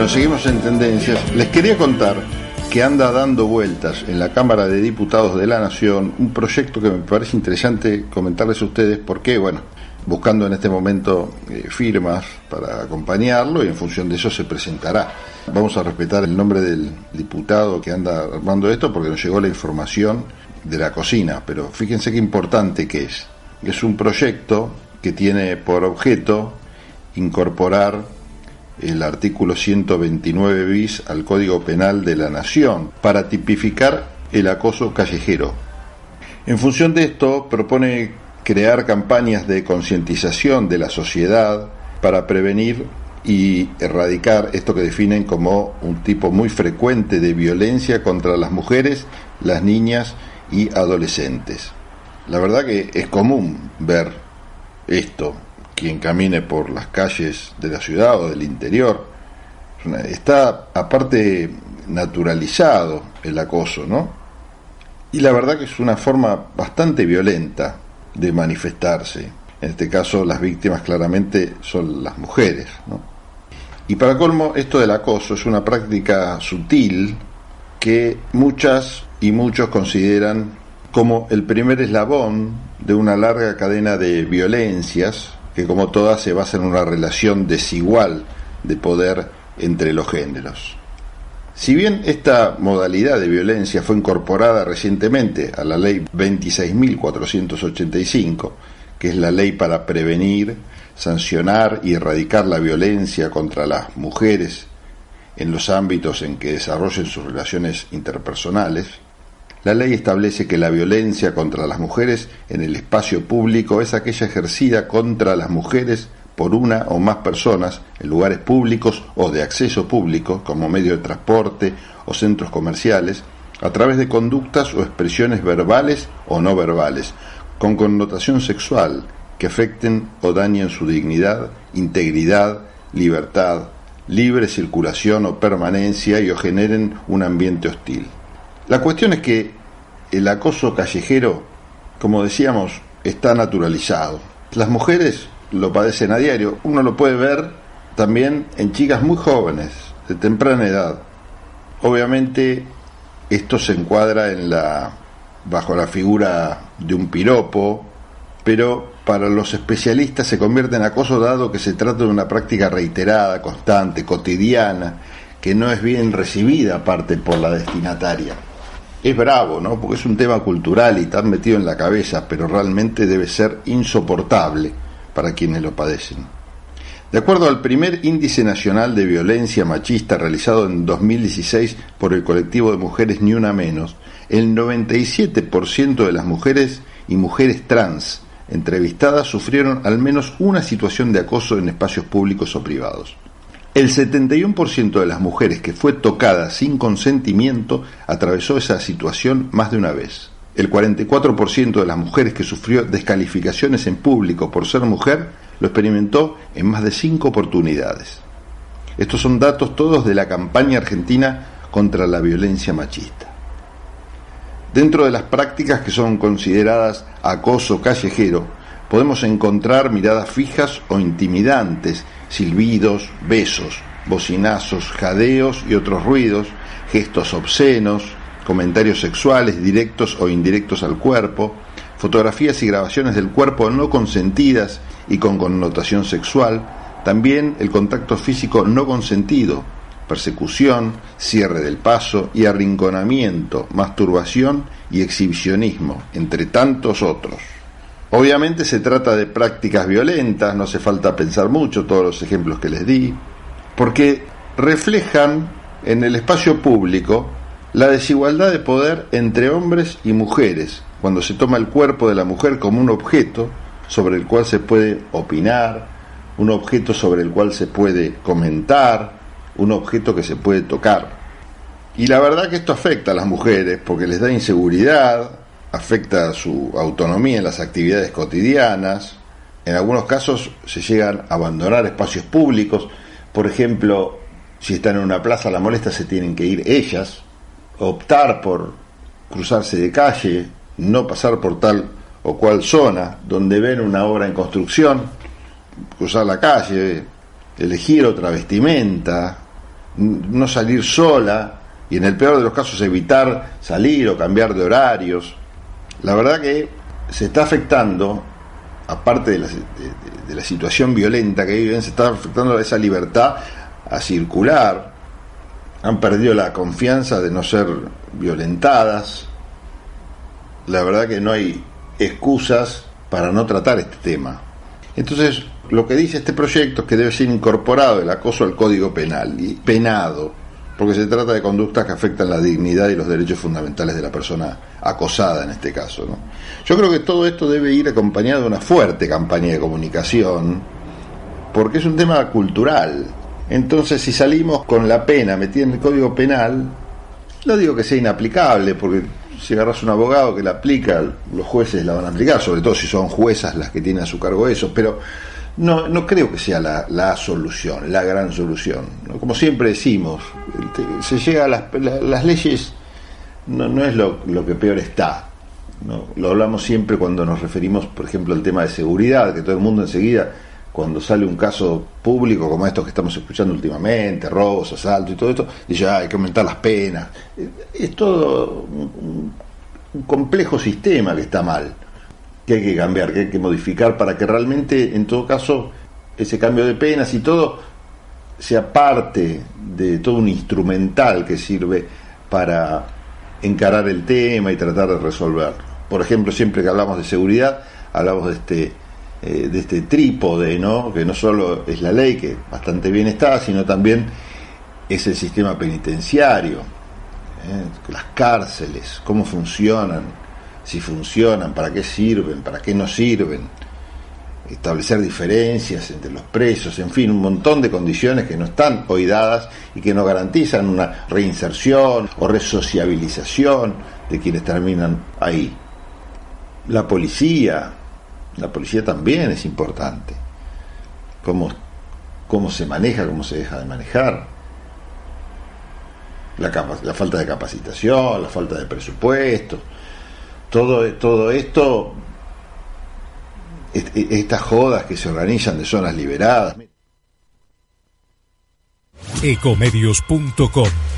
Bueno, seguimos en tendencias. Les quería contar que anda dando vueltas en la Cámara de Diputados de la Nación un proyecto que me parece interesante comentarles a ustedes porque, bueno, buscando en este momento eh, firmas para acompañarlo y en función de eso se presentará. Vamos a respetar el nombre del diputado que anda armando esto porque nos llegó la información de la cocina, pero fíjense qué importante que es. Es un proyecto que tiene por objeto incorporar el artículo 129 bis al Código Penal de la Nación para tipificar el acoso callejero. En función de esto, propone crear campañas de concientización de la sociedad para prevenir y erradicar esto que definen como un tipo muy frecuente de violencia contra las mujeres, las niñas y adolescentes. La verdad que es común ver esto quien camine por las calles de la ciudad o del interior. Está aparte naturalizado el acoso, ¿no? Y la verdad que es una forma bastante violenta de manifestarse. En este caso las víctimas claramente son las mujeres, ¿no? Y para colmo, esto del acoso es una práctica sutil que muchas y muchos consideran como el primer eslabón de una larga cadena de violencias que como todas se basa en una relación desigual de poder entre los géneros. Si bien esta modalidad de violencia fue incorporada recientemente a la ley 26.485, que es la ley para prevenir, sancionar y erradicar la violencia contra las mujeres en los ámbitos en que desarrollen sus relaciones interpersonales, la ley establece que la violencia contra las mujeres en el espacio público es aquella ejercida contra las mujeres por una o más personas en lugares públicos o de acceso público, como medio de transporte o centros comerciales, a través de conductas o expresiones verbales o no verbales, con connotación sexual, que afecten o dañen su dignidad, integridad, libertad, libre circulación o permanencia y o generen un ambiente hostil. La cuestión es que el acoso callejero, como decíamos, está naturalizado. Las mujeres lo padecen a diario. Uno lo puede ver también en chicas muy jóvenes, de temprana edad. Obviamente esto se encuadra en la bajo la figura de un piropo, pero para los especialistas se convierte en acoso dado que se trata de una práctica reiterada, constante, cotidiana, que no es bien recibida aparte por la destinataria es bravo, ¿no? Porque es un tema cultural y tan metido en la cabeza, pero realmente debe ser insoportable para quienes lo padecen. De acuerdo al primer índice nacional de violencia machista realizado en 2016 por el colectivo de mujeres Ni Una Menos, el 97% de las mujeres y mujeres trans entrevistadas sufrieron al menos una situación de acoso en espacios públicos o privados. El 71% de las mujeres que fue tocada sin consentimiento atravesó esa situación más de una vez. El 44% de las mujeres que sufrió descalificaciones en público por ser mujer lo experimentó en más de cinco oportunidades. Estos son datos todos de la campaña argentina contra la violencia machista. Dentro de las prácticas que son consideradas acoso callejero, podemos encontrar miradas fijas o intimidantes silbidos, besos, bocinazos, jadeos y otros ruidos, gestos obscenos, comentarios sexuales directos o indirectos al cuerpo, fotografías y grabaciones del cuerpo no consentidas y con connotación sexual, también el contacto físico no consentido, persecución, cierre del paso y arrinconamiento, masturbación y exhibicionismo, entre tantos otros. Obviamente se trata de prácticas violentas, no hace falta pensar mucho todos los ejemplos que les di, porque reflejan en el espacio público la desigualdad de poder entre hombres y mujeres, cuando se toma el cuerpo de la mujer como un objeto sobre el cual se puede opinar, un objeto sobre el cual se puede comentar, un objeto que se puede tocar. Y la verdad que esto afecta a las mujeres porque les da inseguridad, afecta su autonomía en las actividades cotidianas, en algunos casos se llegan a abandonar espacios públicos, por ejemplo, si están en una plaza la molesta se tienen que ir ellas, optar por cruzarse de calle, no pasar por tal o cual zona donde ven una obra en construcción, cruzar la calle, elegir otra vestimenta, no salir sola y en el peor de los casos evitar salir o cambiar de horarios. La verdad que se está afectando, aparte de la, situación violenta que viven, se está afectando esa libertad a circular, han perdido la confianza de no ser violentadas. La verdad que no hay excusas para no tratar este tema. Entonces, lo que dice este proyecto es que debe ser incorporado el acoso al Código Penal y penado, porque se trata de conductas que afectan la dignidad y los derechos fundamentales de la persona acosada en este caso. ¿no? Yo creo que todo esto debe ir acompañado de una fuerte campaña de comunicación, porque es un tema cultural. Entonces, si salimos con la pena metida en el Código Penal, no digo que sea inaplicable, porque si agarras un abogado que la aplica, los jueces la van a aplicar, sobre todo si son juezas las que tienen a su cargo eso, pero no, no creo que sea la, la solución, la gran solución. Como siempre decimos, se llega a las, las leyes, no, no es lo, lo, que peor está. ¿no? Lo hablamos siempre cuando nos referimos, por ejemplo, al tema de seguridad, que todo el mundo enseguida cuando sale un caso público como estos que estamos escuchando últimamente, robos, asaltos y todo esto, dice, hay que aumentar las penas. Es todo un, complejo sistema que está mal, que hay que cambiar, que hay que modificar para que realmente, en todo caso, ese cambio de penas y todo sea parte de todo un instrumental que sirve para encarar el tema y tratar de resolverlo. Por ejemplo, siempre que hablamos de seguridad, hablamos de este eh, de este trípode, ¿no? que no solo es la ley, que bastante bien está, sino también es el sistema penitenciario, ¿eh? las cárceles, cómo funcionan, si funcionan, para qué sirven, para qué no sirven, establecer diferencias entre los presos, en fin, un montón de condiciones que no están hoy dadas y que no garantizan una reinserción o resociabilización de quienes terminan ahí. La policía, la policía también es importante. Cómo, cómo se maneja, cómo se deja de manejar. La, la falta de capacitación, la falta de presupuesto. Todo, todo esto, estas jodas que se organizan de zonas liberadas. Ecomedios.com